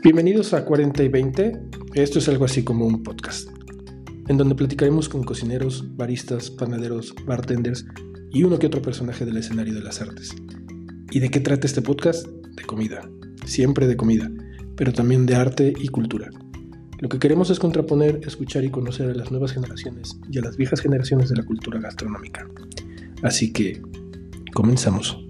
Bienvenidos a 40 y 20. Esto es algo así como un podcast, en donde platicaremos con cocineros, baristas, panaderos, bartenders y uno que otro personaje del escenario de las artes. ¿Y de qué trata este podcast? De comida, siempre de comida, pero también de arte y cultura. Lo que queremos es contraponer, escuchar y conocer a las nuevas generaciones y a las viejas generaciones de la cultura gastronómica. Así que, comenzamos.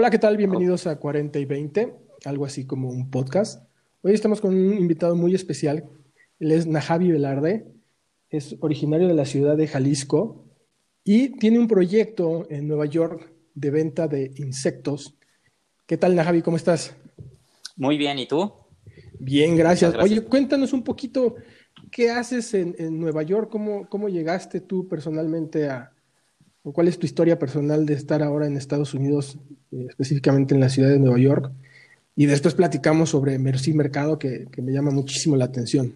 Hola, ¿qué tal? Bienvenidos a 40 y 20, algo así como un podcast. Hoy estamos con un invitado muy especial. Él es Najavi Velarde, es originario de la ciudad de Jalisco y tiene un proyecto en Nueva York de venta de insectos. ¿Qué tal, Najavi? ¿Cómo estás? Muy bien, ¿y tú? Bien, gracias. Oye, cuéntanos un poquito, ¿qué haces en, Nueva York? ¿Cómo, ¿Cómo llegaste tú personalmente a, o cuál es tu historia personal de estar ahora en Estados Unidos, eh, específicamente en la ciudad de Nueva York? Y después platicamos sobre Merci Mercado, que, que, me llama muchísimo la atención.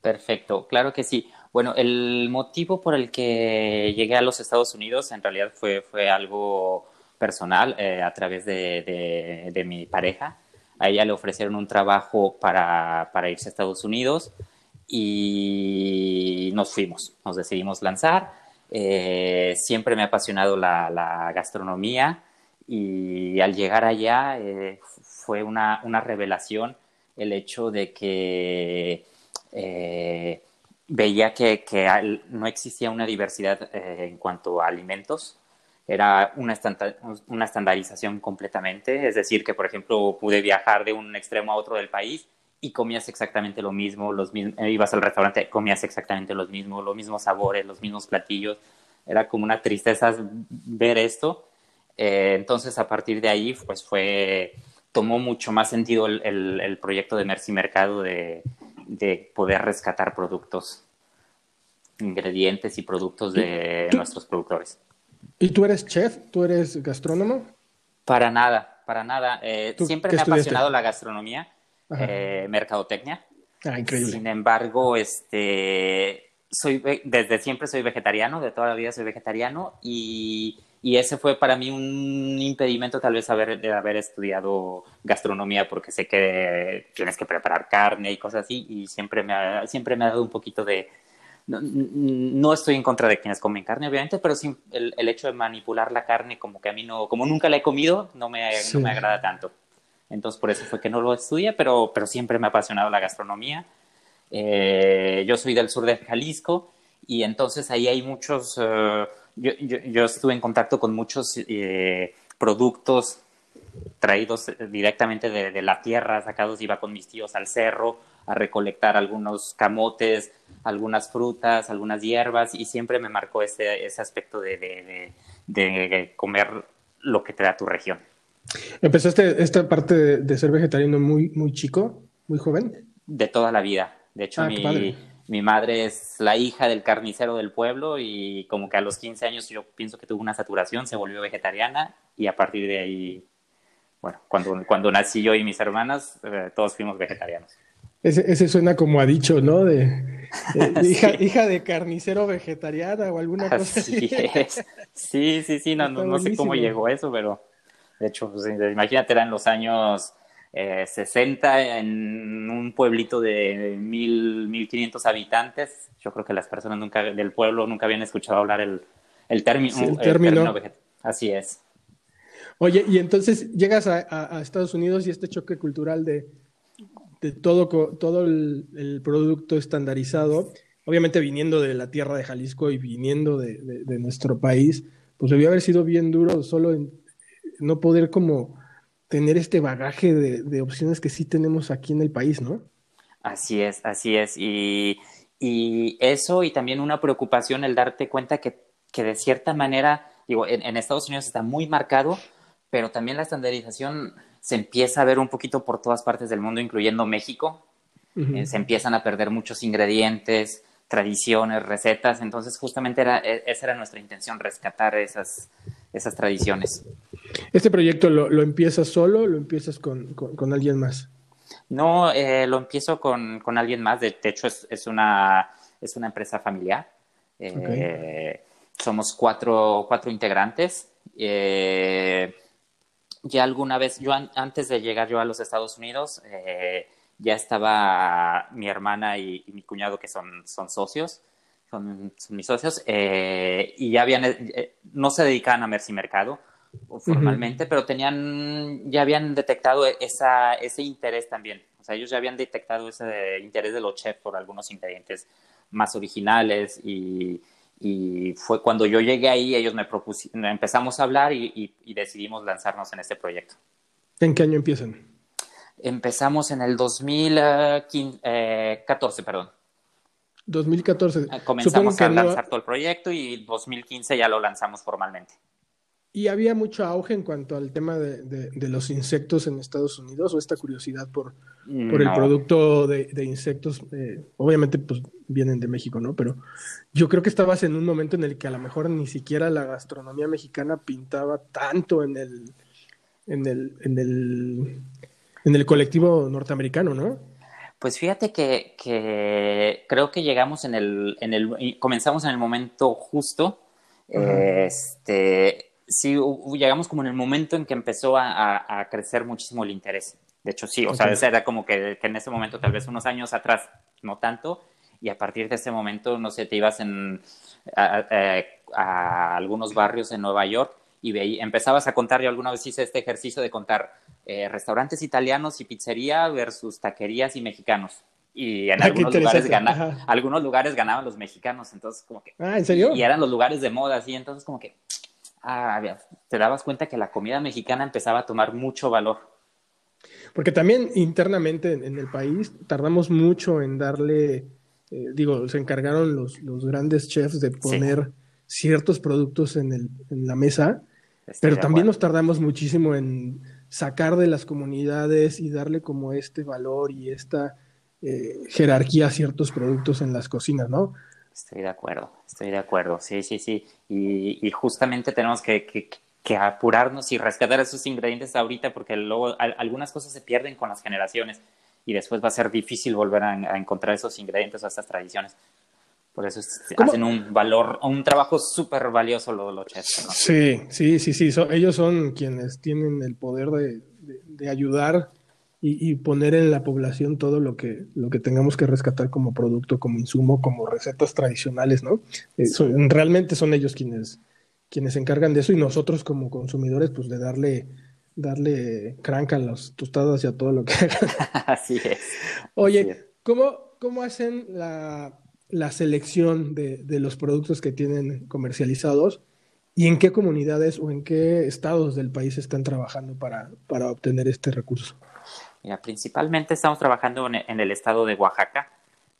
Perfecto, claro que sí. Bueno, el motivo por el que llegué a los Estados Unidos en realidad fue, fue algo personal eh, a través de, de, mi pareja. A ella le ofrecieron un trabajo para, para irse a Estados Unidos y nos fuimos, nos decidimos lanzar. Eh, siempre me ha apasionado la, gastronomía y al llegar allá eh, fue una, revelación el hecho de que veía que, no existía una diversidad eh, en cuanto a alimentos. Era una, una estandarización completamente. Es decir, que por ejemplo pude viajar de un extremo a otro del país y comías exactamente lo mismo, los eh, ibas al restaurante, comías exactamente los mismos, los mismos sabores, los mismos platillos. Era como una tristeza ver esto. Eh, entonces, a partir de ahí, pues fue, tomó mucho más sentido el, el proyecto de Merci Mercado de, de poder rescatar productos, ingredientes y productos de nuestros productores. ¿Y tú eres chef? ¿Tú eres gastrónomo? Para nada, para nada. Eh, siempre me ha apasionado la gastronomía, eh, mercadotecnia. Ah, increíble. Sin embargo, este, soy, desde siempre soy vegetariano, de toda la vida soy vegetariano y y ese fue para mí un impedimento tal vez haber, de haber estudiado gastronomía porque sé que tienes que preparar carne y cosas así y siempre me ha, siempre me ha dado un poquito de... No, estoy en contra de quienes comen carne, obviamente, pero sí el, el, hecho de manipular la carne como que a mí no, como nunca la he comido, no me, no me agrada tanto. Entonces por eso fue que no lo estudié, pero, pero siempre me ha apasionado la gastronomía. Eh, yo soy del sur de Jalisco y entonces ahí hay muchos... Eh, yo, yo, estuve en contacto con muchos eh, productos traídos directamente de, la tierra, sacados, iba con mis tíos al cerro a recolectar algunos camotes, algunas frutas, algunas hierbas, y siempre me marcó ese, ese aspecto de, de, comer lo que te da tu región. ¿Empezaste esta parte de, ser vegetariano muy, muy chico, muy joven? De toda la vida. De hecho, ah, mi, mi madre es la hija del carnicero del pueblo y como que a los 15 años yo pienso que tuvo una saturación, se volvió vegetariana y a partir de ahí, bueno, cuando, cuando nací yo y mis hermanas, eh, todos fuimos vegetarianos. Ese, suena como ha dicho, ¿no? De, hija, hija, de carnicero vegetariana o alguna cosa así. Sí, sí, sí, no, no, sé cómo llegó eso, pero de hecho, pues, imagínate, eran los años 60 eh, en un pueblito de mil, 1500 habitantes. Yo creo que las personas nunca del pueblo nunca habían escuchado hablar el, el, término, el término. Así es. Oye, y entonces llegas a, Estados Unidos y este choque cultural de, de todo, todo el, producto estandarizado, obviamente viniendo de la tierra de Jalisco y viniendo de, de nuestro país, pues debió haber sido bien duro solo en no poder como tener este bagaje de, opciones que sí tenemos aquí en el país, ¿no? Así es, así es. Y, eso y también una preocupación el darte cuenta que, que de cierta manera, digo, en, Estados Unidos está muy marcado, pero también la estandarización se empieza a ver un poquito por todas partes del mundo, incluyendo México. Eh, se empiezan a perder muchos ingredientes, tradiciones, recetas. Entonces, justamente era, e, esa era nuestra intención, rescatar esas, esas tradiciones. ¿Este proyecto lo, lo empiezas solo o lo empiezas con, con, alguien más? No, eh, lo empiezo con, con, alguien más. De, hecho, es, es, una, es una empresa familiar. Eh, somos cuatro, cuatro integrantes. Eh, ya alguna vez, yo antes de llegar yo a los Estados Unidos, eh, ya estaba mi hermana y, mi cuñado que son, son socios, son, mis socios, y ya habían, no se dedicaban a Mercy Mercado formalmente, pero tenían, ya habían detectado esa, ese interés también. O sea, ellos ya habían detectado ese interés de los chefs por algunos ingredientes más originales y, fue cuando yo llegué ahí, ellos me propusieron, empezamos a hablar y, decidimos lanzarnos en este proyecto. ¿En qué año empiezan? Empezamos en el 2014, eh, perdón. 2014. Ah, comenzamos a lanzar todo el proyecto y 2015 ya lo lanzamos formalmente. ¿Y había mucho auge en cuanto al tema de, los insectos en Estados Unidos o esta curiosidad por, por el producto de, insectos? Eh, obviamente, pues vienen de México, ¿no? Pero yo creo que estabas en un momento en el que a lo mejor ni siquiera la gastronomía mexicana pintaba tanto en el, en el, en el, en el colectivo norteamericano, ¿no? Pues fíjate que, que creo que llegamos en el, en el, comenzamos en el momento justo. Este sí llegamos como en el momento en que empezó a, crecer muchísimo el interés. De hecho, sí, o sea, era como que, en ese momento, tal vez unos años atrás, no tanto, y a partir de ese momento, no sé, te ibas en, a, algunos barrios en Nueva York y empezabas a contar, yo alguna vez hice este ejercicio de contar eh, restaurantes italianos y pizzería versus taquerías y mexicanos. Y en ah, algunos lugares, algunos lugares ganaban los mexicanos, entonces como que... Ah, ¿en serio? Y eran los lugares de moda, así, entonces como que ah, te dabas cuenta que la comida mexicana empezaba a tomar mucho valor. Porque también internamente en, el país tardamos mucho en darle, eh, digo, se encargaron los, los, grandes chefs de poner ciertos productos en, el, en la mesa, pero también nos tardamos muchísimo en sacar de las comunidades y darle como este valor y esta eh, jerarquía a ciertos productos en las cocinas, ¿no? Estoy de acuerdo, estoy de acuerdo, sí, sí, sí. Y, justamente tenemos que, apurarnos y rescatar esos ingredientes ahorita porque luego algunas cosas se pierden con las generaciones y después va a ser difícil volver a, encontrar esos ingredientes o estas tradiciones. Por eso hacen un valor, un trabajo súper valioso los, los chefs. Sí, sí, sí, sí. ellos son quienes tienen el poder de, de ayudar y, poner en la población todo lo que, lo que tengamos que rescatar como producto, como insumo, como recetas tradicionales, ¿no? Eh, realmente son ellos quienes, quienes se encargan de eso y nosotros como consumidores, pues de darle, darle crank a las tostadas y a todo lo que hagan. Así es. Oye, ¿cómo, ¿cómo hacen la, la selección de, de los productos que tienen comercializados? ¿Y en qué comunidades o en qué estados del país están trabajando para, para obtener este recurso? Mira, principalmente estamos trabajando en, el estado de Oaxaca.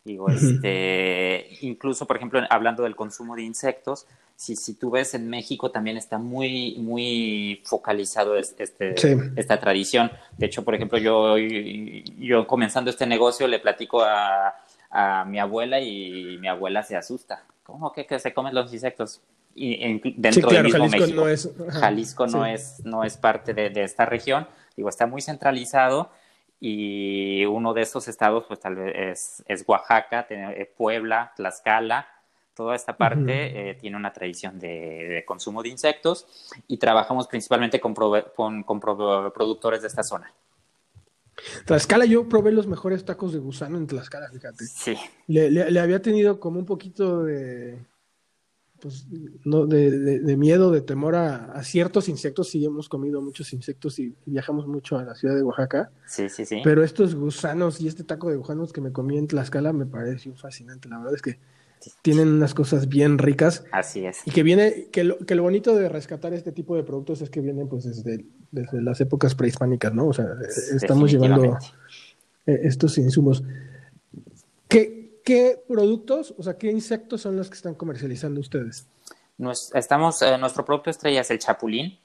Digo, este, incluso, por ejemplo, hablando del consumo de insectos, si, si tú ves en México también está muy, muy focalizado este, esta tradición. De hecho, por ejemplo, yo, yo comenzando este negocio le platico a, a mi abuela y mi abuela se asusta. ¿Cómo que, que se comen los insectos? Y dentro del mismo Jalisco México. No es, Jalisco no, es, no es parte de, de, esta región. Digo, está muy centralizado y uno de esos estados, pues tal vez es, Oaxaca, eh, Puebla, Tlaxcala, toda esta parte eh, tiene una tradición de, consumo de insectos y trabajamos principalmente con, con, productores de esta zona. Tlaxcala, yo probé los mejores tacos de gusano en Tlaxcala, fíjate. Sí. le había tenido como un poquito de, pues, no, de, de, miedo, de temor a, ciertos insectos. Sí, hemos comido muchos insectos y, viajamos mucho a la ciudad de Oaxaca. Sí, sí, sí. Pero estos gusanos y este taco de gusanos que me comí en Tlaxcala me pareció fascinante. La verdad es que tienen unas cosas bien ricas. Así es. Y que viene, que lo, que lo bonito de rescatar este tipo de productos es que vienen pues desde, desde las épocas prehispánicas, ¿no? O sea, estamos llevando eh, estos insumos. ¿Qué, ¿qué productos, o sea, qué insectos son los que están comercializando ustedes? estamos, eh, nuestro producto estrella es el chapulín.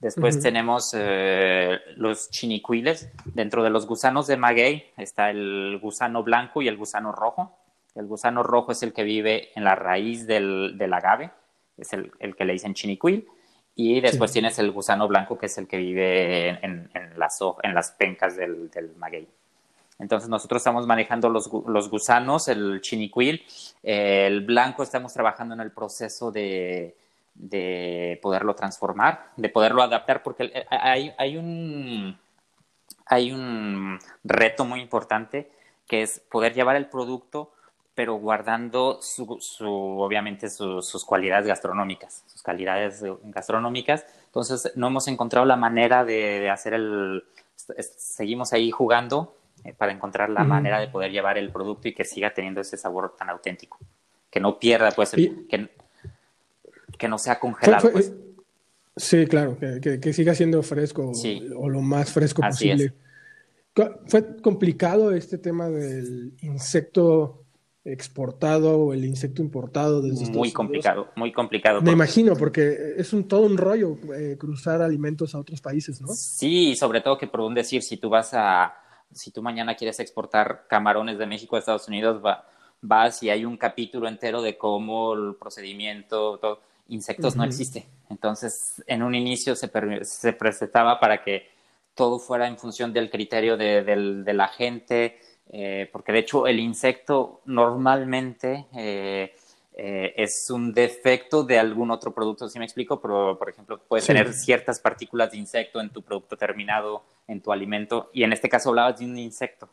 Después tenemos eh, los chinicuiles. Dentro de los gusanos de maguey está el gusano blanco y el gusano rojo. El gusano rojo es el que vive en la raíz del, agave, es el, que le dicen chinicuil. Y después tienes el gusano blanco, que es el que vive en, las, en las pencas del, del maguey. Entonces nosotros estamos manejando los, los gusanos, el chinicuil, el blanco estamos trabajando en el proceso de, de poderlo transformar, de poderlo adaptar, porque hay, hay, un, hay un reto muy importante que es poder llevar el producto pero guardando su, su obviamente sus cualidades gastronómicas, sus calidades gastronómicas. Entonces, no hemos encontrado la manera de, hacer el... Seguimos ahí jugando eh, para encontrar la manera de poder llevar el producto y que siga teniendo ese sabor tan auténtico. Que no pierda, pues, que, que, no sea congelado. pues. Sí, claro, que, que, siga siendo fresco o lo más fresco posible. ¿Fue complicado este tema del insecto exportado o el insecto importado desde Muy complicado, muy complicado. Me imagino, porque es un todo un rollo eh, cruzar alimentos a otros países, ¿no? Sí, sobre todo que por un decir, si tú vas a, si tú mañana quieres exportar camarones de México a Estados Unidos, va, vas y hay un capítulo entero de cómo el procedimiento, todo, insectos no existe. Entonces, en un inicio se, se presentaba para que todo fuera en función del criterio de, de la gente, eh, porque de hecho el insecto normalmente eh, eh, es un defecto de algún otro producto, si me explico, pero por ejemplo puedes tener ciertas partículas de insecto en tu producto terminado, en tu alimento, y en este caso hablabas de un insecto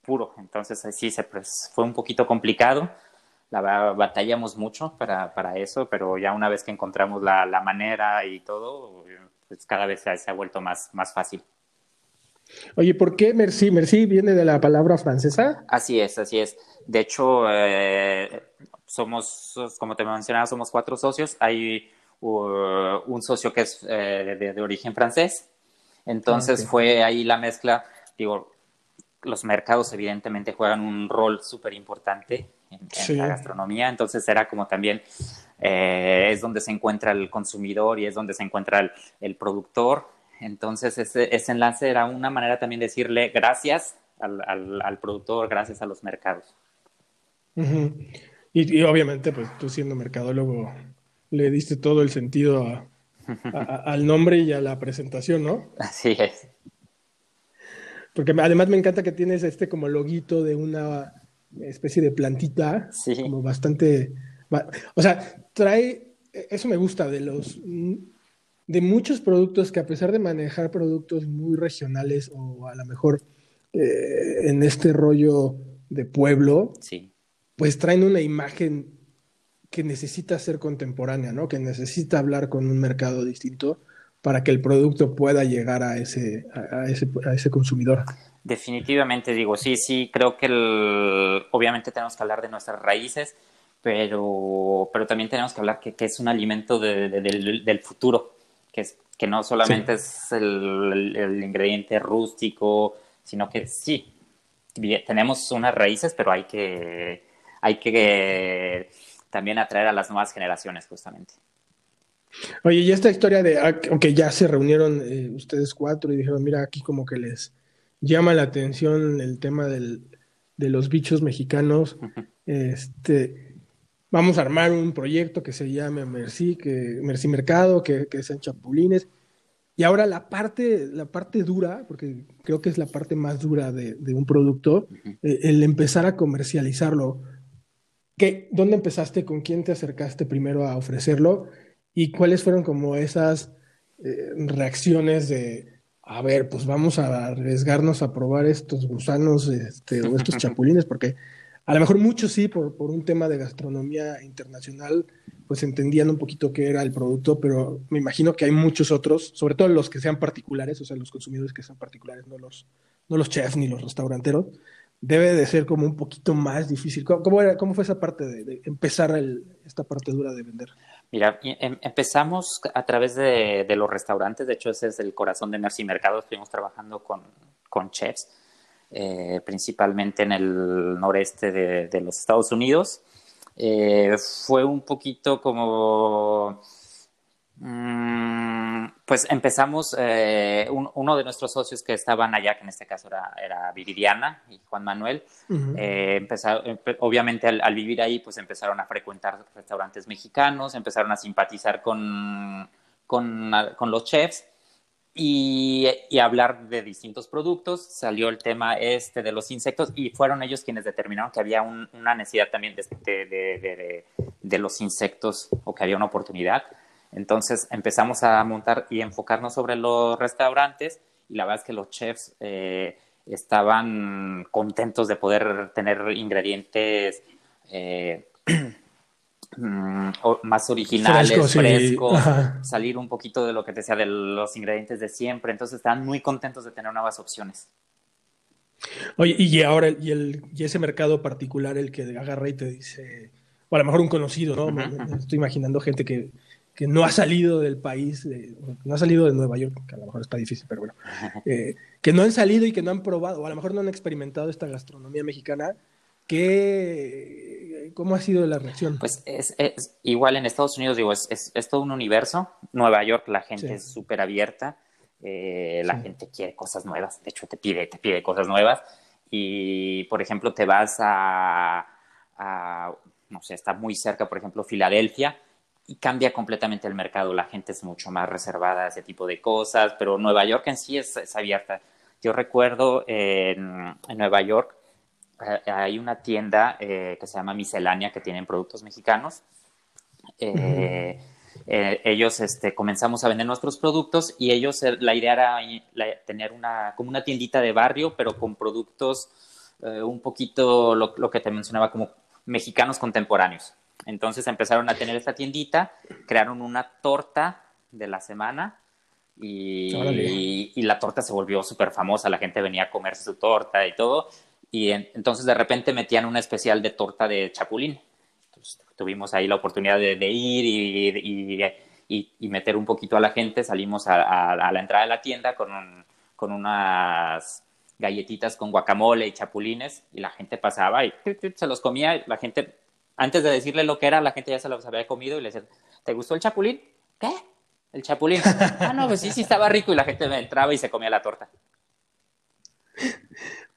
puro, entonces sí se, pues, fue un poquito complicado, la batallamos mucho para, para, eso, pero ya una vez que encontramos la, la manera y todo, pues cada vez se, se ha vuelto más, más fácil. Oye, ¿por qué Merci? Merci viene de la palabra francesa. Así es, así es. De hecho, eh, somos, como te mencionaba, somos cuatro socios. Hay uh, un socio que es eh, de, origen francés. Entonces fue ahí la mezcla. Digo, los mercados evidentemente juegan un rol súper importante en, la gastronomía. Entonces era como también eh, es donde se encuentra el consumidor y es donde se encuentra el productor entonces, ese, ese enlace era una manera también de decirle gracias al, al, productor, gracias a los mercados. y, obviamente, pues tú siendo mercadólogo, le diste todo el sentido al nombre y a la presentación, ¿no? Así es. Porque además me encanta que tienes este como loguito de una especie de plantita, sí. como bastante... O sea, trae, eso me gusta de los de muchos productos que a pesar de manejar productos muy regionales o a lo mejor eh, en este rollo de pueblo, sí. pues traen una imagen que necesita ser contemporánea, ¿no? Que necesita hablar con un mercado distinto para que el producto pueda llegar a ese, a, ese, a ese consumidor. Definitivamente digo, sí, sí, creo que el, obviamente tenemos que hablar de nuestras raíces, pero, pero también tenemos que hablar que, que es un alimento de, del, del futuro que, es, que no solamente es el, ingrediente rústico, sino que sí, tenemos unas raíces, pero hay que, hay que también atraer a las nuevas generaciones, justamente. Oye, y esta historia de, aunque ah, ya se reunieron eh, ustedes cuatro y dijeron, mira, aquí como que les llama la atención el tema del, de los bichos mexicanos, este, vamos a armar un proyecto que se llame Merci, que, Merci Mercado, que, que sean chapulines. Y ahora la parte, la parte dura, porque creo que es la parte más dura de, un producto, eh, el empezar a comercializarlo. ¿Qué, ¿Dónde empezaste? ¿Con quién te acercaste primero a ofrecerlo? ¿Y cuáles fueron como esas eh, reacciones de, a ver, pues vamos a arriesgarnos a probar estos gusanos este, o estos chapulines? Porque a lo mejor muchos sí, por, por un tema de gastronomía internacional, pues entendían un poquito qué era el producto, pero me imagino que hay muchos otros, sobre todo los que sean particulares, o sea, los consumidores que sean particulares, no los, no los chefs ni los restauranteros, debe de ser como un poquito más difícil. ¿Cómo, era, cómo fue esa parte de, empezar esta parte dura de vender? Mira, em, empezamos a través de, los restaurantes, de hecho ese es el corazón de Merci Mercado, estuvimos trabajando con, con chefs eh, principalmente en el noreste de, los Estados Unidos. Eh, fue un poquito como... Mm, pues empezamos, eh, uno de nuestros socios que estaban allá, que en este caso era, era Viridiana y Juan Manuel, obviamente al, vivir ahí, pues empezaron a frecuentar restaurantes mexicanos, empezaron a simpatizar con, con, con los chefs y, hablar de distintos productos. Salió el tema este de los insectos y fueron ellos quienes determinaron que había una necesidad también de, los insectos o que había una oportunidad. Entonces empezamos a montar y enfocarnos sobre los restaurantes y la verdad es que los chefs eh, estaban contentos de poder tener ingredientes eh, Mm, más originales, frescos, salir un poquito de lo que te decía de los ingredientes de siempre. Entonces están muy contentos de tener nuevas opciones. Oye, y ahora, y, el, y ese mercado particular, el que agarra y te dice, o a lo mejor un conocido, ¿no? Estoy imaginando gente que, que, no ha salido del país, no ha salido de Nueva York, que a lo mejor está difícil, pero bueno, eh, que no han salido y que no han probado, o a lo mejor no han experimentado esta gastronomía mexicana ¿Qué, ¿Cómo ha sido la reacción? Pues es, igual en Estados Unidos, digo, es, es, todo un universo. Nueva York, la gente es súper abierta, eh, la gente quiere cosas nuevas, de hecho te pide, te pide cosas nuevas. Y, por ejemplo, te vas a, no sé, está muy cerca, por ejemplo, Filadelfia, y cambia completamente el mercado. La gente es mucho más reservada a ese tipo de cosas, pero Nueva York en sí es, abierta. Yo recuerdo en, en Nueva York, hay una tienda eh, que se llama Miscelánea que tienen productos mexicanos. Eh, ellos este, comenzamos a vender nuestros productos y ellos, la idea era tener una, como una tiendita de barrio, pero con productos un poquito lo, lo, que te mencionaba como mexicanos contemporáneos. Entonces empezaron a tener esta tiendita, crearon una torta de la semana y, y la torta se volvió súper famosa, la gente venía a comerse su torta y todo y entonces de repente metían una especial de torta de chapulín. tuvimos ahí la oportunidad de, ir y, y, meter un poquito a la gente. Salimos a, la entrada de la tienda con, con unas galletitas con guacamole y chapulines y la gente pasaba y se los comía. La gente, antes de decirle lo que era, la gente ya se los había comido y le decía, ¿te gustó el chapulín? ¿Qué? El chapulín. ah, no, pues sí, sí estaba rico y la gente entraba y se comía la torta.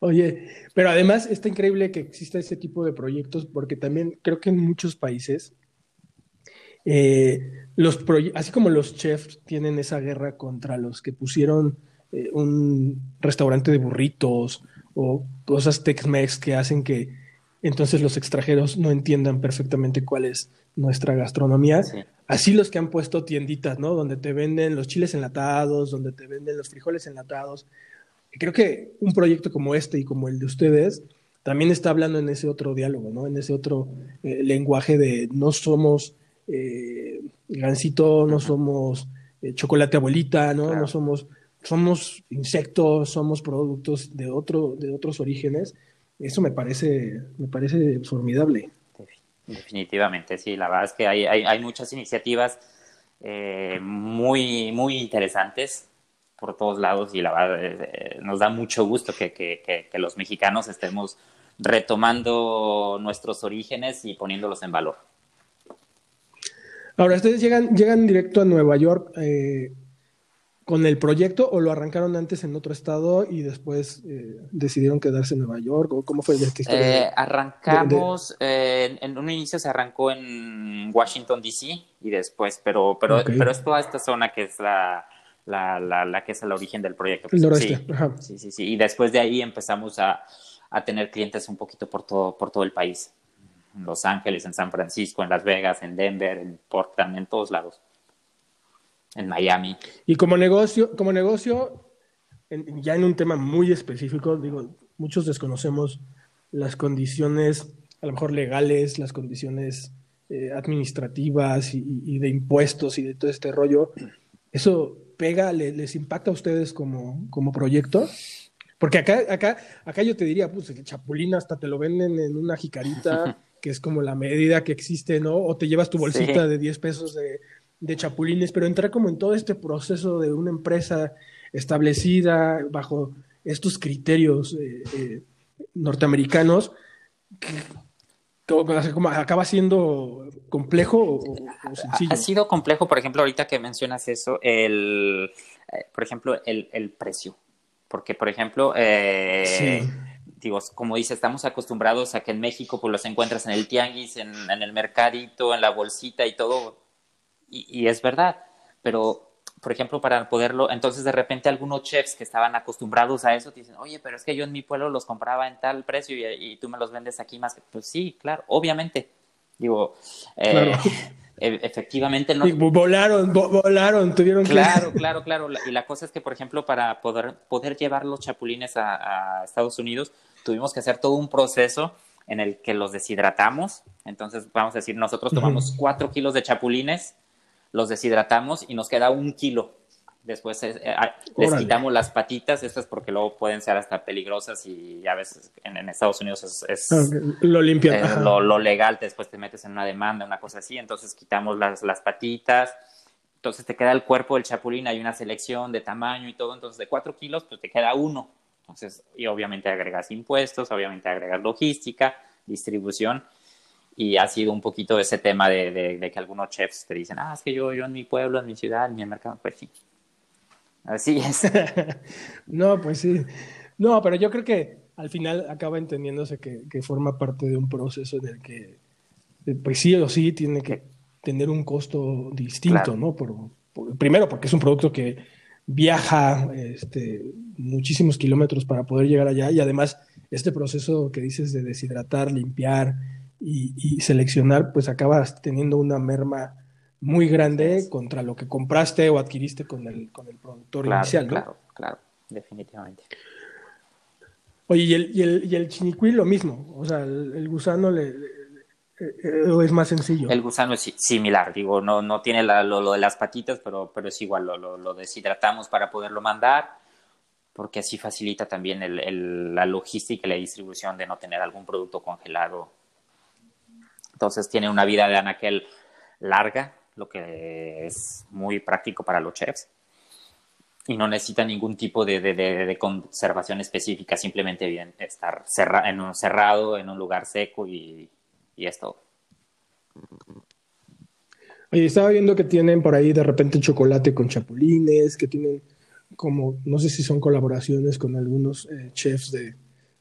Oye, pero además está increíble que exista ese tipo de proyectos porque también creo que en muchos países, eh, los así como los chefs tienen esa guerra contra los que pusieron eh, un restaurante de burritos o cosas Tex-Mex que hacen que entonces los extranjeros no entiendan perfectamente cuál es nuestra gastronomía. Así los que han puesto tienditas, ¿no? Donde te venden los chiles enlatados, donde te venden los frijoles enlatados creo que un proyecto como este y como el de ustedes también está hablando en ese otro diálogo, ¿no? En ese otro eh, lenguaje de no somos eh, gansito, no somos eh, chocolate abuelita, ¿no? No somos, somos insectos, somos productos de otro, de otros orígenes. Eso me parece, me parece formidable. Definitivamente, sí. La verdad es que hay, hay, hay muchas iniciativas muy, muy interesantes por todos lados y la verdad eh, eh, nos da mucho gusto que, que, que, los mexicanos estemos retomando nuestros orígenes y poniéndolos en valor. Ahora, ¿ustedes llegan, llegan directo a Nueva York eh, con el proyecto o lo arrancaron antes en otro estado y después decidieron quedarse en Nueva York? ¿O ¿Cómo fue esta historia? arrancamos, en un inicio se arrancó en Washington, D.C. y después, pero, pero, pero es toda esta zona que es la, la, la, la que es el origen del proyecto. sí, sí, sí, sí, Y después de ahí empezamos a, a, tener clientes un poquito por todo, por todo el país. En Los Ángeles, en San Francisco, en Las Vegas, en Denver, en Portland, en todos lados. En Miami. Y como negocio, como negocio, ya en un tema muy específico, digo, muchos desconocemos las condiciones, a lo mejor legales, las condiciones eh, administrativas y, y, de impuestos y de todo este rollo. Eso pega, les, impacta a ustedes como, como proyecto? Porque acá, acá, acá yo te diría, pues el chapulín hasta te lo venden en una jicarita, que es como la medida que existe, ¿no? O te llevas tu bolsita de 10 pesos de, de, chapulines, pero entrar como en todo este proceso de una empresa establecida bajo estos criterios eh, eh, norteamericanos, como acaba siendo complejo o, sencillo. Ha sido complejo, por ejemplo, ahorita que mencionas eso, el, eh, por ejemplo, el, el precio. Porque, por ejemplo, eh, digo, como dice, estamos acostumbrados a que en México pues los encuentras en el tianguis, en, en el mercadito, en la bolsita y todo. Y, y, es verdad. Pero por ejemplo, para poderlo, entonces de repente algunos chefs que estaban acostumbrados a eso te dicen, oye, pero es que yo en mi pueblo los compraba en tal precio y, tú me los vendes aquí más. Pues sí, claro, obviamente. Digo, eh, e, efectivamente no. volaron, volaron, tuvieron claro, que. Claro, claro, claro. Y la cosa es que, por ejemplo, para poder, poder llevar los chapulines a, Estados Unidos, tuvimos que hacer todo un proceso en el que los deshidratamos. Entonces, vamos a decir, nosotros tomamos cuatro kilos de chapulines los deshidratamos y nos queda un kilo. Después eh, ah, les quitamos las patitas, estas porque luego pueden ser hasta peligrosas y a veces en, Estados Unidos es, ah, lo limpian. Eh, lo, legal, después te metes en una demanda, una cosa así, entonces quitamos las, las patitas, entonces te queda el cuerpo del chapulín, hay una selección de tamaño y todo, entonces de cuatro kilos pues te queda uno. Entonces, y obviamente agregas impuestos, obviamente agregas logística, distribución y ha sido un poquito ese tema de, de, que algunos chefs te dicen, ah, es que yo, yo en mi pueblo, en mi ciudad, en mi mercado, pues sí. Así es. no, pues sí. No, pero yo creo que al final acaba entendiéndose que, que forma parte de un proceso en el que, eh, pues sí o sí, tiene que tener un costo distinto, ¿no? Por, primero, porque es un producto que viaja este, muchísimos kilómetros para poder llegar allá y además este proceso que dices de deshidratar, limpiar, y, seleccionar, pues acabas teniendo una merma muy grande contra lo que compraste o adquiriste con el, con el productor inicial, ¿no? Claro, claro, definitivamente. Oye, y el, y el, y el chinicuí lo mismo, o sea, el, gusano le, eh, es más sencillo. El gusano es similar, digo, no, no tiene lo, de las patitas, pero, pero es igual, lo, lo, deshidratamos para poderlo mandar, porque así facilita también el, la logística y la distribución de no tener algún producto congelado entonces tiene una vida de anaquel larga, lo que es muy práctico para los chefs. Y no necesita ningún tipo de, conservación específica, simplemente bien estar en un cerrado, en un lugar seco y, y es todo. Oye, estaba viendo que tienen por ahí de repente chocolate con chapulines, que tienen como, no sé si son colaboraciones con algunos eh, chefs de,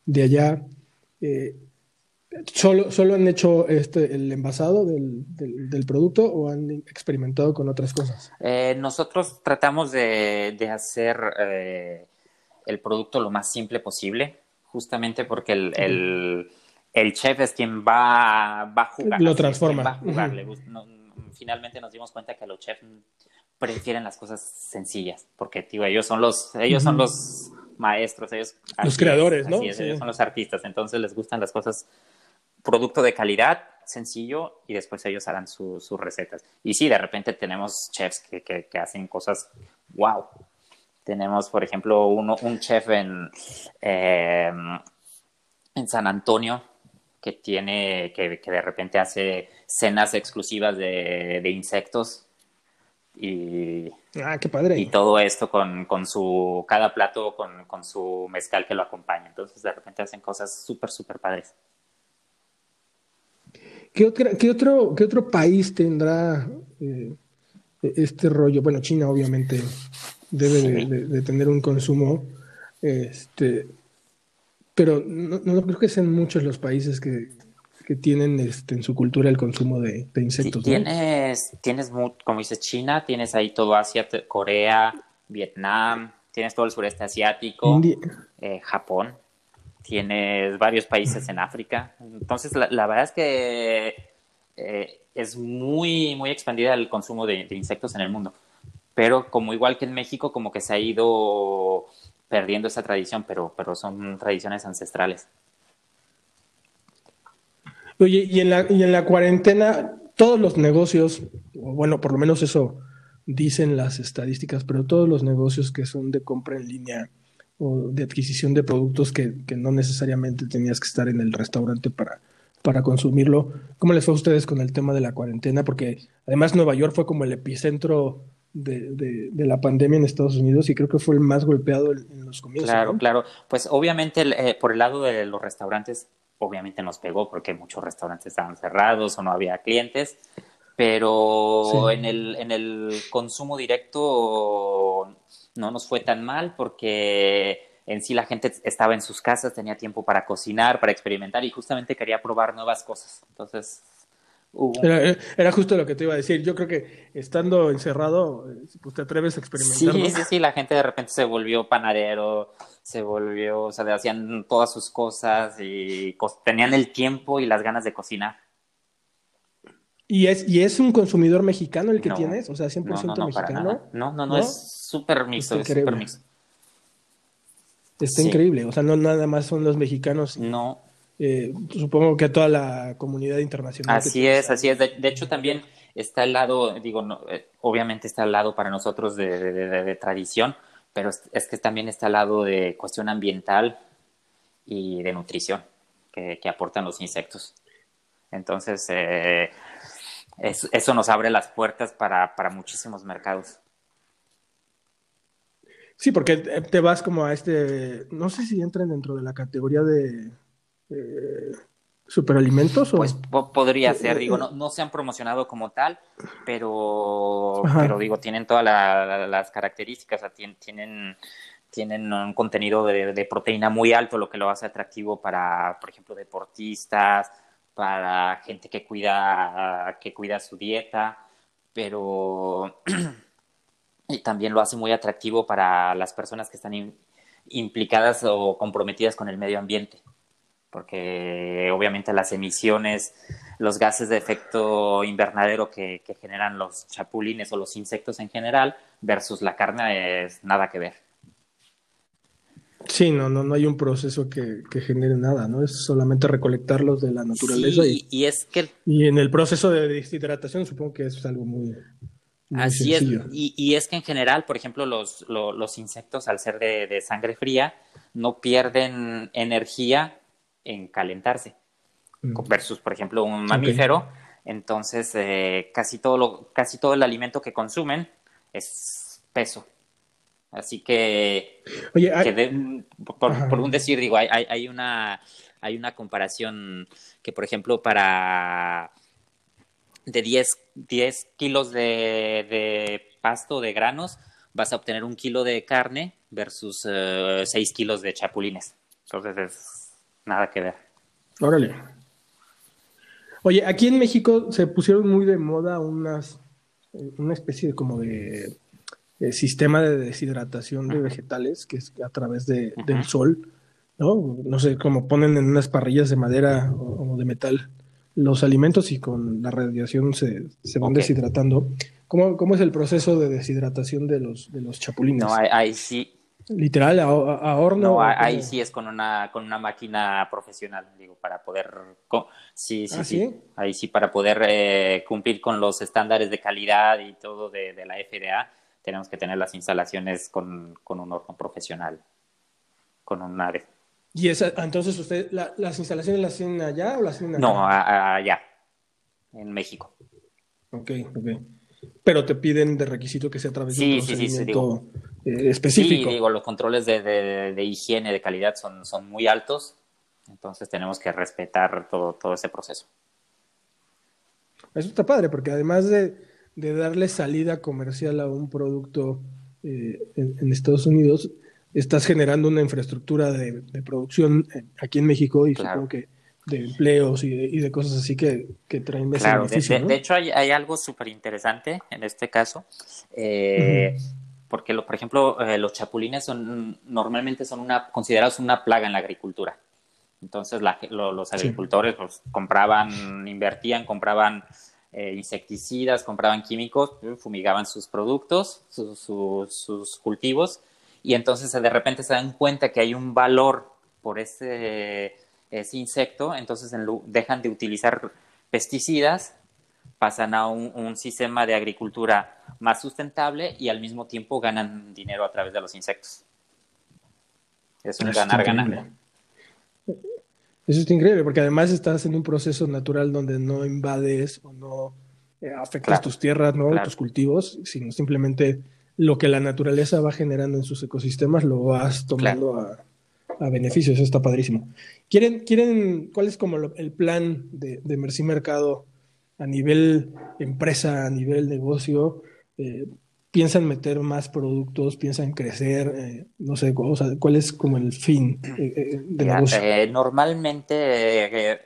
de allá. Eh, ¿Solo, ¿Solo han hecho este, el envasado del, del, producto o han experimentado con otras cosas? Eh, nosotros tratamos de, de hacer eh, el producto lo más simple posible, justamente porque el, el, el chef es quien va, va a jugar. Lo transforma. Va a jugar. finalmente nos dimos cuenta que los chefs prefieren las cosas sencillas, porque tío, ellos son los, ellos son los maestros, ellos los creadores, ¿no? ellos son los artistas, entonces les gustan las cosas producto de calidad, sencillo, y después ellos harán sus recetas. Y sí, de repente tenemos chefs que, que, hacen cosas wow. Tenemos, por ejemplo, uno, un chef en, em, en San Antonio que tiene, que, que, de repente hace cenas exclusivas de, de insectos. Y, ah, qué padre. y todo esto con, con su, cada plato con, con su mezcal que lo acompaña. Entonces de repente hacen cosas súper, súper padres. ¿Qué, otro, qué otro país tendrá eh, este rollo? Bueno, China obviamente debe de, tener un consumo, este, pero no, creo que sean muchos los países que, tienen este, en su cultura el consumo de, insectos. Tienes, tienes, como dices, China, tienes ahí todo Asia, Corea, Vietnam, tienes todo el sureste asiático, eh, Japón tienes varios países en África. Entonces, la, verdad es que eh, es muy, muy expandida el consumo de, insectos en el mundo. Pero como igual que en México, como que se ha ido perdiendo esa tradición, pero, pero son tradiciones ancestrales. Oye, y en, la, y en la cuarentena, todos los negocios, bueno, por lo menos eso dicen las estadísticas, pero todos los negocios que son de compra en línea, o de adquisición de productos que, no necesariamente tenías que estar en el restaurante para, para consumirlo. ¿Cómo les fue a ustedes con el tema de la cuarentena? Porque además Nueva York fue como el epicentro de, la pandemia en Estados Unidos y creo que fue el más golpeado en, los comienzos. Claro, claro. Pues obviamente eh, por el lado de los restaurantes, obviamente nos pegó porque muchos restaurantes estaban cerrados o no había clientes, pero en, el, en el consumo directo no nos fue tan mal porque en sí la gente estaba en sus casas, tenía tiempo para cocinar, para experimentar y justamente quería probar nuevas cosas. Entonces, Era, justo lo que te iba a decir. Yo creo que estando encerrado, eh, pues te atreves a experimentar. Sí, sí, sí, la gente de repente se volvió panadero, se volvió, o sea, hacían todas sus cosas y tenían el tiempo y las ganas de cocinar. ¿Y es, ¿Y es un consumidor mexicano el que tienes? O sea, 100% mexicano. No, no, no, es súper mixto, es súper mixto. Está increíble, o sea, no nada más son los mexicanos. No, eh, supongo que a toda la comunidad internacional. Así es, así es. De, hecho, también está al lado, digo, eh, obviamente está al lado para nosotros de, tradición, pero es, que también está al lado de cuestión ambiental y de nutrición que, aportan los insectos. Entonces, eh, eso nos abre las puertas para, para muchísimos mercados. Sí, porque te vas como a este, no sé si entran dentro de la categoría de eh, superalimentos? O... Pues podría ser, digo, no, no se han promocionado como tal, pero, pero digo, tienen todas las características, tienen, tienen un contenido de, proteína muy alto, lo que lo hace atractivo para, por ejemplo, deportistas, para gente que cuida, que cuida su dieta, pero también lo hace muy atractivo para las personas que están implicadas o comprometidas con el medio ambiente porque obviamente las emisiones, los gases de efecto invernadero que, generan los chapulines o los insectos en general versus la carne es nada que ver. Sí, no, no, no hay un proceso que, genere nada, ¿no? Es solamente recolectarlos de la naturaleza. y, es que... Y en el proceso de deshidratación supongo que es algo muy... Así es, y, es que en general, por ejemplo, los, los, insectos al ser de, de sangre fría no pierden energía en calentarse, mm. versus, por ejemplo, un mamífero. Entonces, eh, casi, todo lo, casi todo el alimento que consumen es peso. Así que, por, un decir, digo, hay, hay, una, hay una comparación que, por ejemplo, para de 10, 10 kilos de, de, pasto, de granos, vas a obtener un kilo de carne versus 6 eh, kilos de chapulines. Entonces es nada que ver. Órale. Oye, aquí en México se pusieron muy de moda unas, una especie de como de, sistema de deshidratación de vegetales, que es a través de, del sol, ¿no? No sé, como ponen en unas parrillas de madera o, de metal los alimentos y con la radiación se, se van deshidratando. ¿Cómo, ¿Cómo, es el proceso de deshidratación de los, de los chapulines? No, ahí sí, Literal, a, horno. No, ahí sí es con una, con una máquina profesional, digo, para poder. Sí, sí, ¿Ah, sí, Ahí sí, para poder eh, cumplir con los estándares de calidad y todo de, la FDA, tenemos que tener las instalaciones con, un horno profesional, con un nave. ¿Y esa, entonces usted, las instalaciones las tienen allá o las tienen allá? No, allá, en México. Ok, ok pero te piden de requisito que sea a través de un procedimiento eh, específico. Sí, digo, los controles de, de, higiene, de calidad son, son muy altos, entonces tenemos que respetar todo, todo ese proceso. Eso está padre, porque además de, de darle salida comercial a un producto eh, en, Estados Unidos, estás generando una infraestructura de, de producción eh, aquí en México y supongo que de empleos y de, cosas así que, que traen claro, de, hecho hay, hay algo súper interesante en este caso, eh, porque lo, por ejemplo eh, los chapulines son normalmente son una considerados una plaga en la agricultura. Entonces los agricultores pues, compraban, invertían, compraban eh, insecticidas, compraban químicos, fumigaban sus productos, sus cultivos, y entonces de repente se dan cuenta que hay un valor por ese ese insecto, entonces dejan de utilizar pesticidas, pasan a un, sistema de agricultura más sustentable y al mismo tiempo ganan dinero a través de los insectos. Es un ganar-ganar. Eso es increíble, porque además estás en un proceso natural donde no invades o no eh, afectas tus tierras, ¿no? tus cultivos, sino simplemente lo que la naturaleza va generando en sus ecosistemas lo vas tomando a, a beneficios, eso está padrísimo. ¿Quieren, quieren, cuál es como el plan de, de Merci Mercado a nivel empresa, a nivel negocio? Eh, ¿Piensan meter más productos? ¿Piensan crecer? Eh, no sé, ¿cuál es como el fin eh, de negocio? normalmente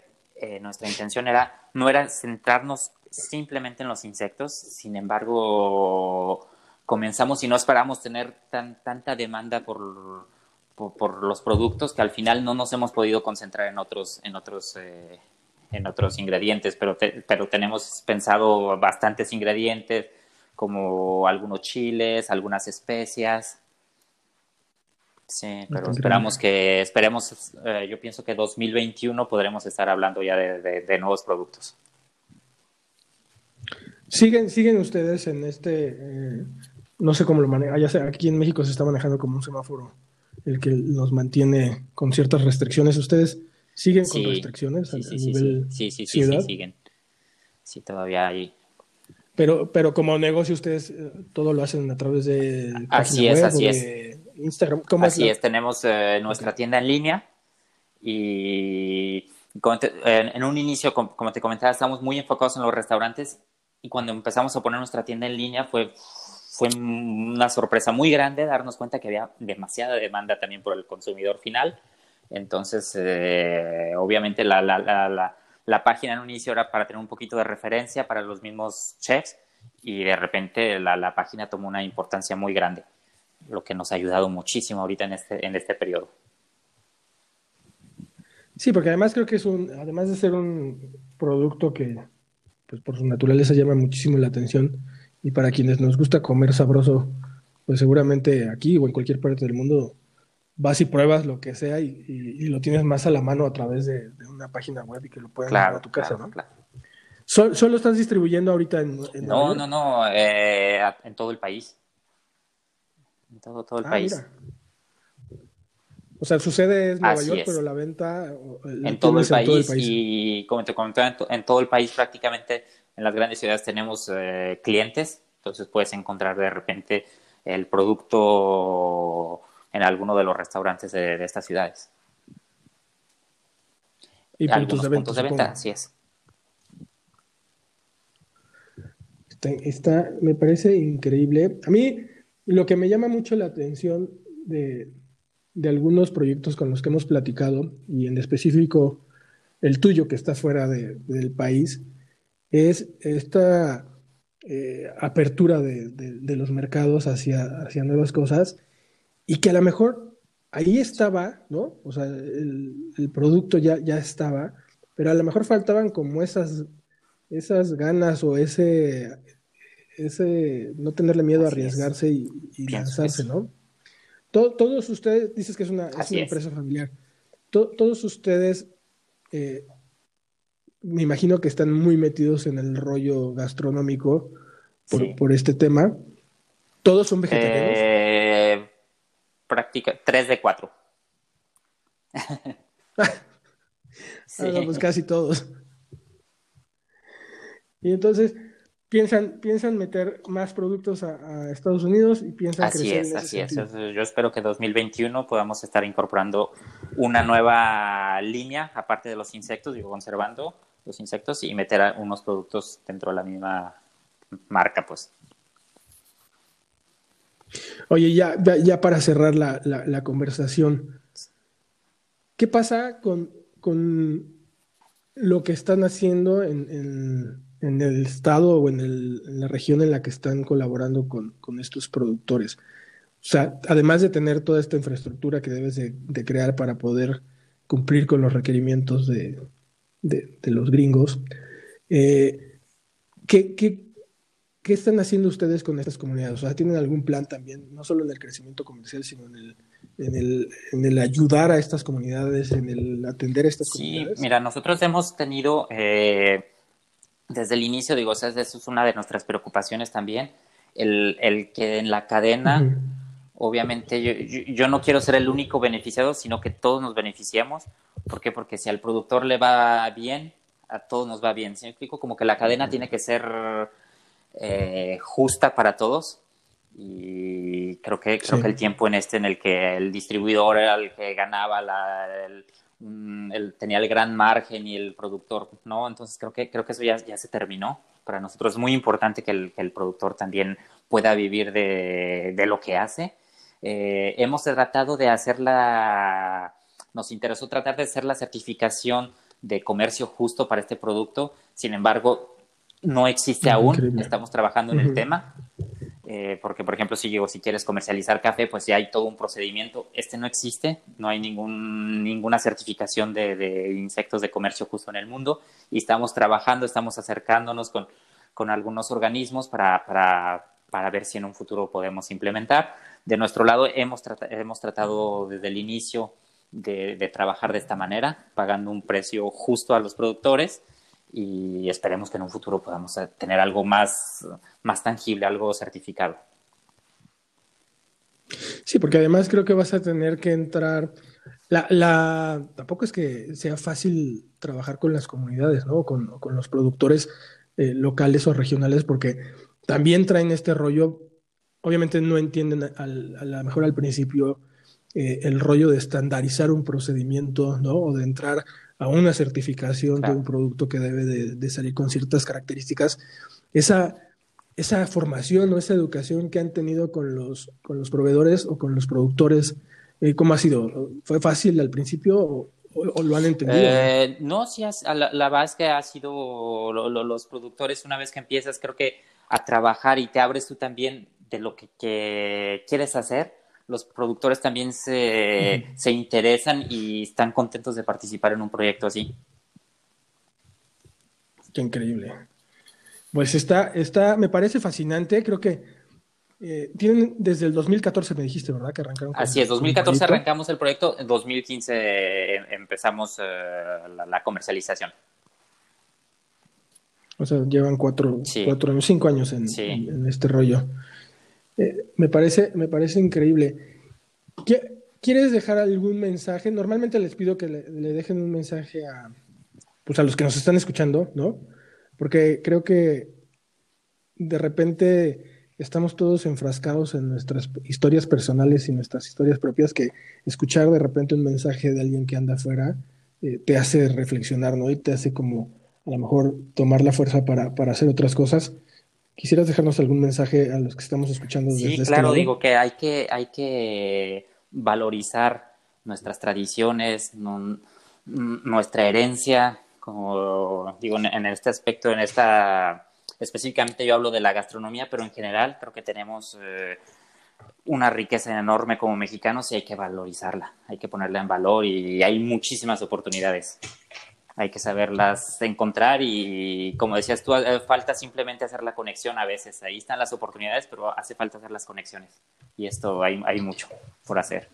nuestra intención era no era centrarnos simplemente en los insectos, sin embargo, comenzamos y no esperamos tener tan, tanta demanda por, por, los productos que al final no nos hemos podido concentrar en otros, en otros, eh, en otros ingredientes, pero, pero tenemos pensado bastantes ingredientes como algunos chiles, algunas especias. Sí, pero esperamos que, esperemos, eh, yo pienso que 2021 podremos estar hablando ya de, nuevos productos. ¿Siguen, siguen ustedes en este, eh, no sé cómo lo manejan, ya sea, aquí en México se está manejando como un semáforo, el que nos mantiene con ciertas restricciones. ¿Ustedes siguen con restricciones sí, sí, nivel sí, sí, sí, sí, siguen. Sí, todavía hay, pero, pero como negocio ustedes eh, todo lo hacen a través de así es, así es. Instagram. así es, tenemos eh, nuestra tienda en línea y en, un inicio, como, te comentaba, estamos muy enfocados en los restaurantes y cuando empezamos a poner nuestra tienda en línea fue, fue una sorpresa muy grande darnos cuenta que había demasiada demanda también por el consumidor final. Entonces, eh, obviamente la, la, la la página en un inicio era para tener un poquito de referencia para los mismos chefs y de repente la, página tomó una importancia muy grande, lo que nos ha ayudado muchísimo ahorita en este, en este periodo. Sí, porque además creo que es un, además de ser un producto que pues por su naturaleza llama muchísimo la atención y para quienes nos gusta comer sabroso, pues seguramente aquí o en cualquier parte del mundo vas y pruebas lo que sea y, lo tienes más a la mano a través de, una página web y que lo puedas claro, a tu casa, ¿no? Claro. ¿Solo estás distribuyendo ahorita en, No, no, no, eh, en todo el país. En todo, todo el ah, país. O sea, su sede es Nueva York, pero la venta en, todo el, país, y como te comentaba, en, todo el país prácticamente en las grandes ciudades tenemos eh, clientes, entonces puedes encontrar de repente el producto en alguno de los restaurantes de, estas ciudades. Y puntos de, puntos de venta, así es. Está, me parece increíble. A mí lo que me llama mucho la atención de, algunos proyectos con los que hemos platicado, y en específico el tuyo que está fuera del país, es esta eh, apertura de, los mercados hacia, hacia nuevas cosas y que a lo mejor ahí estaba, ¿no? O sea, el, producto ya, ya estaba, pero a lo mejor faltaban como esas, esas ganas o ese, ese no tenerle miedo a arriesgarse y, lanzarse, ¿no? todos ustedes, dices que es una, empresa familiar, todos ustedes, eh, me imagino que están muy metidos en el rollo gastronómico por, este tema. ¿Todos son vegetarianos? Eh, práctica 3 de 4. sí. pues casi todos. Y entonces piensan, piensan meter más productos a, Estados Unidos y piensan así es, así es. Yo espero que 2021 podamos estar incorporando una nueva línea, aparte de los insectos, digo, conservando los insectos y meter unos productos dentro de la misma marca, pues. Oye, ya, ya para cerrar la, conversación, ¿qué pasa con, lo que están haciendo en, el estado o en, la región en la que están colaborando con, estos productores? O sea, además de tener toda esta infraestructura que debes de, crear para poder cumplir con los requerimientos de, los gringos, eh, ¿qué, qué, ¿Qué están haciendo ustedes con estas comunidades? O sea, ¿tienen algún plan también, no solo en el crecimiento comercial, sino en el, en el, en el ayudar a estas comunidades, en el atender a estas comunidades? Sí, mira, nosotros hemos tenido, eh, desde el inicio, digo, o sea, eso es una de nuestras preocupaciones también, el, el que en la cadena, obviamente, yo, yo, no quiero ser el único beneficiado, sino que todos nos beneficiamos. ¿Por qué? Porque si al productor le va bien, a todos nos va bien. ¿Sí me explico? Como que la cadena tiene que ser eh, justa para todos. Y creo que, creo que el tiempo en este en el que el distribuidor era el que ganaba, la, mm, el, tenía el gran margen y el productor no, entonces creo que, creo que eso ya, ya se terminó. Para nosotros es muy importante que el, que el productor también pueda vivir de, de lo que hace. Eh, hemos tratado de hacer la, nos interesó tratar de hacer la certificación de comercio justo para este producto. Sin embargo, no existe aún. Estamos trabajando en el tema. Eh, porque, por ejemplo, si, si quieres comercializar café, pues ya hay todo un procedimiento. Este no existe, no hay ningún, ninguna certificación de, insectos de comercio justo en el mundo y estamos trabajando, estamos acercándonos con, con algunos organismos para, para, para, ver si en un futuro podemos implementar. De nuestro lado, hemos, hemos tratado desde el inicio de, de trabajar de esta manera, pagando un precio justo a los productores y esperemos que en un futuro podamos tener algo más, más tangible, algo certificado. Sí, porque además creo que vas a tener que entrar. La, la, tampoco es que sea fácil trabajar con las comunidades, ¿no? Con, con los productores eh, locales o regionales, porque también traen este rollo. Obviamente no entienden a lo mejor al principio eh, el rollo de estandarizar un procedimiento, ¿no? O de entrar a una certificación de un producto que debe de, salir con ciertas características, esa, esa formación o esa educación que han tenido con los, con los proveedores o con los productores, eh, ¿cómo ha sido? ¿Fue fácil al principio o, lo han entendido? Eh, no, sí, la, la, base que ha sido los productores, una vez que empiezas, creo que a trabajar y te abres tú también de lo que quieres hacer, los productores también se, se interesan y están contentos de participar en un proyecto así. Qué increíble. Pues está, está, me parece fascinante. Creo que eh, tienen desde el 2014, me dijiste, ¿verdad? Que arrancaron. Así es, 2014 arrancamos el proyecto, en 2015 empezamos eh, la, comercialización. O sea, llevan cuatro, cuatro años, cinco años en, en este rollo. Eh, me, parece, me parece increíble. ¿Quieres dejar algún mensaje? Normalmente les pido que le, dejen un mensaje a, pues a los que nos están escuchando, ¿no? Porque creo que de repente estamos todos enfrascados en nuestras historias personales y nuestras historias propias que escuchar de repente un mensaje de alguien que anda afuera eh, te hace reflexionar, ¿no? Y te hace como a lo mejor tomar la fuerza para, para hacer otras cosas. ¿Quisieras dejarnos algún mensaje a los que estamos escuchando? Sí, desde este claro, digo que hay que, hay que valorizar nuestras tradiciones, nuestra herencia, como digo, en, este aspecto, en esta, específicamente yo hablo de la gastronomía, pero en general creo que tenemos eh, una riqueza enorme como mexicanos y hay que valorizarla, hay que ponerla en valor y hay muchísimas oportunidades hay que saberlas encontrar y como decías tú, eh, falta simplemente hacer la conexión a veces. Ahí están las oportunidades, pero hace falta hacer las conexiones. Y esto hay, hay mucho por hacer.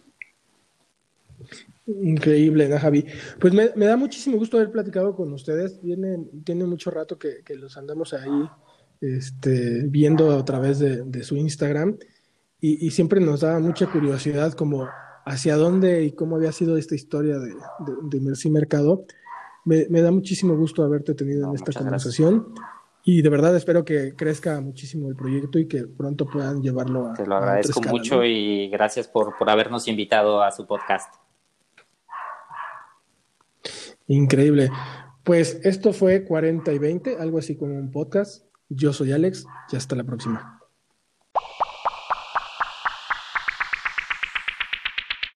Increíble, ¿no, Javi? Pues me, da muchísimo gusto haber platicado con ustedes. Viene, tiene mucho rato que, los andamos ahí este, viendo a través de, su Instagram y, siempre nos da mucha curiosidad como hacia dónde y cómo había sido esta historia de, de, de Mercado. Me, da muchísimo gusto haberte tenido en esta conversación. Y de verdad espero que crezca muchísimo el proyecto y que pronto puedan llevarlo a. Te lo agradezco mucho y gracias por, por habernos invitado a su podcast. Increíble. Pues esto fue 40 y 20, algo así como un podcast. Yo soy Alex y hasta la próxima.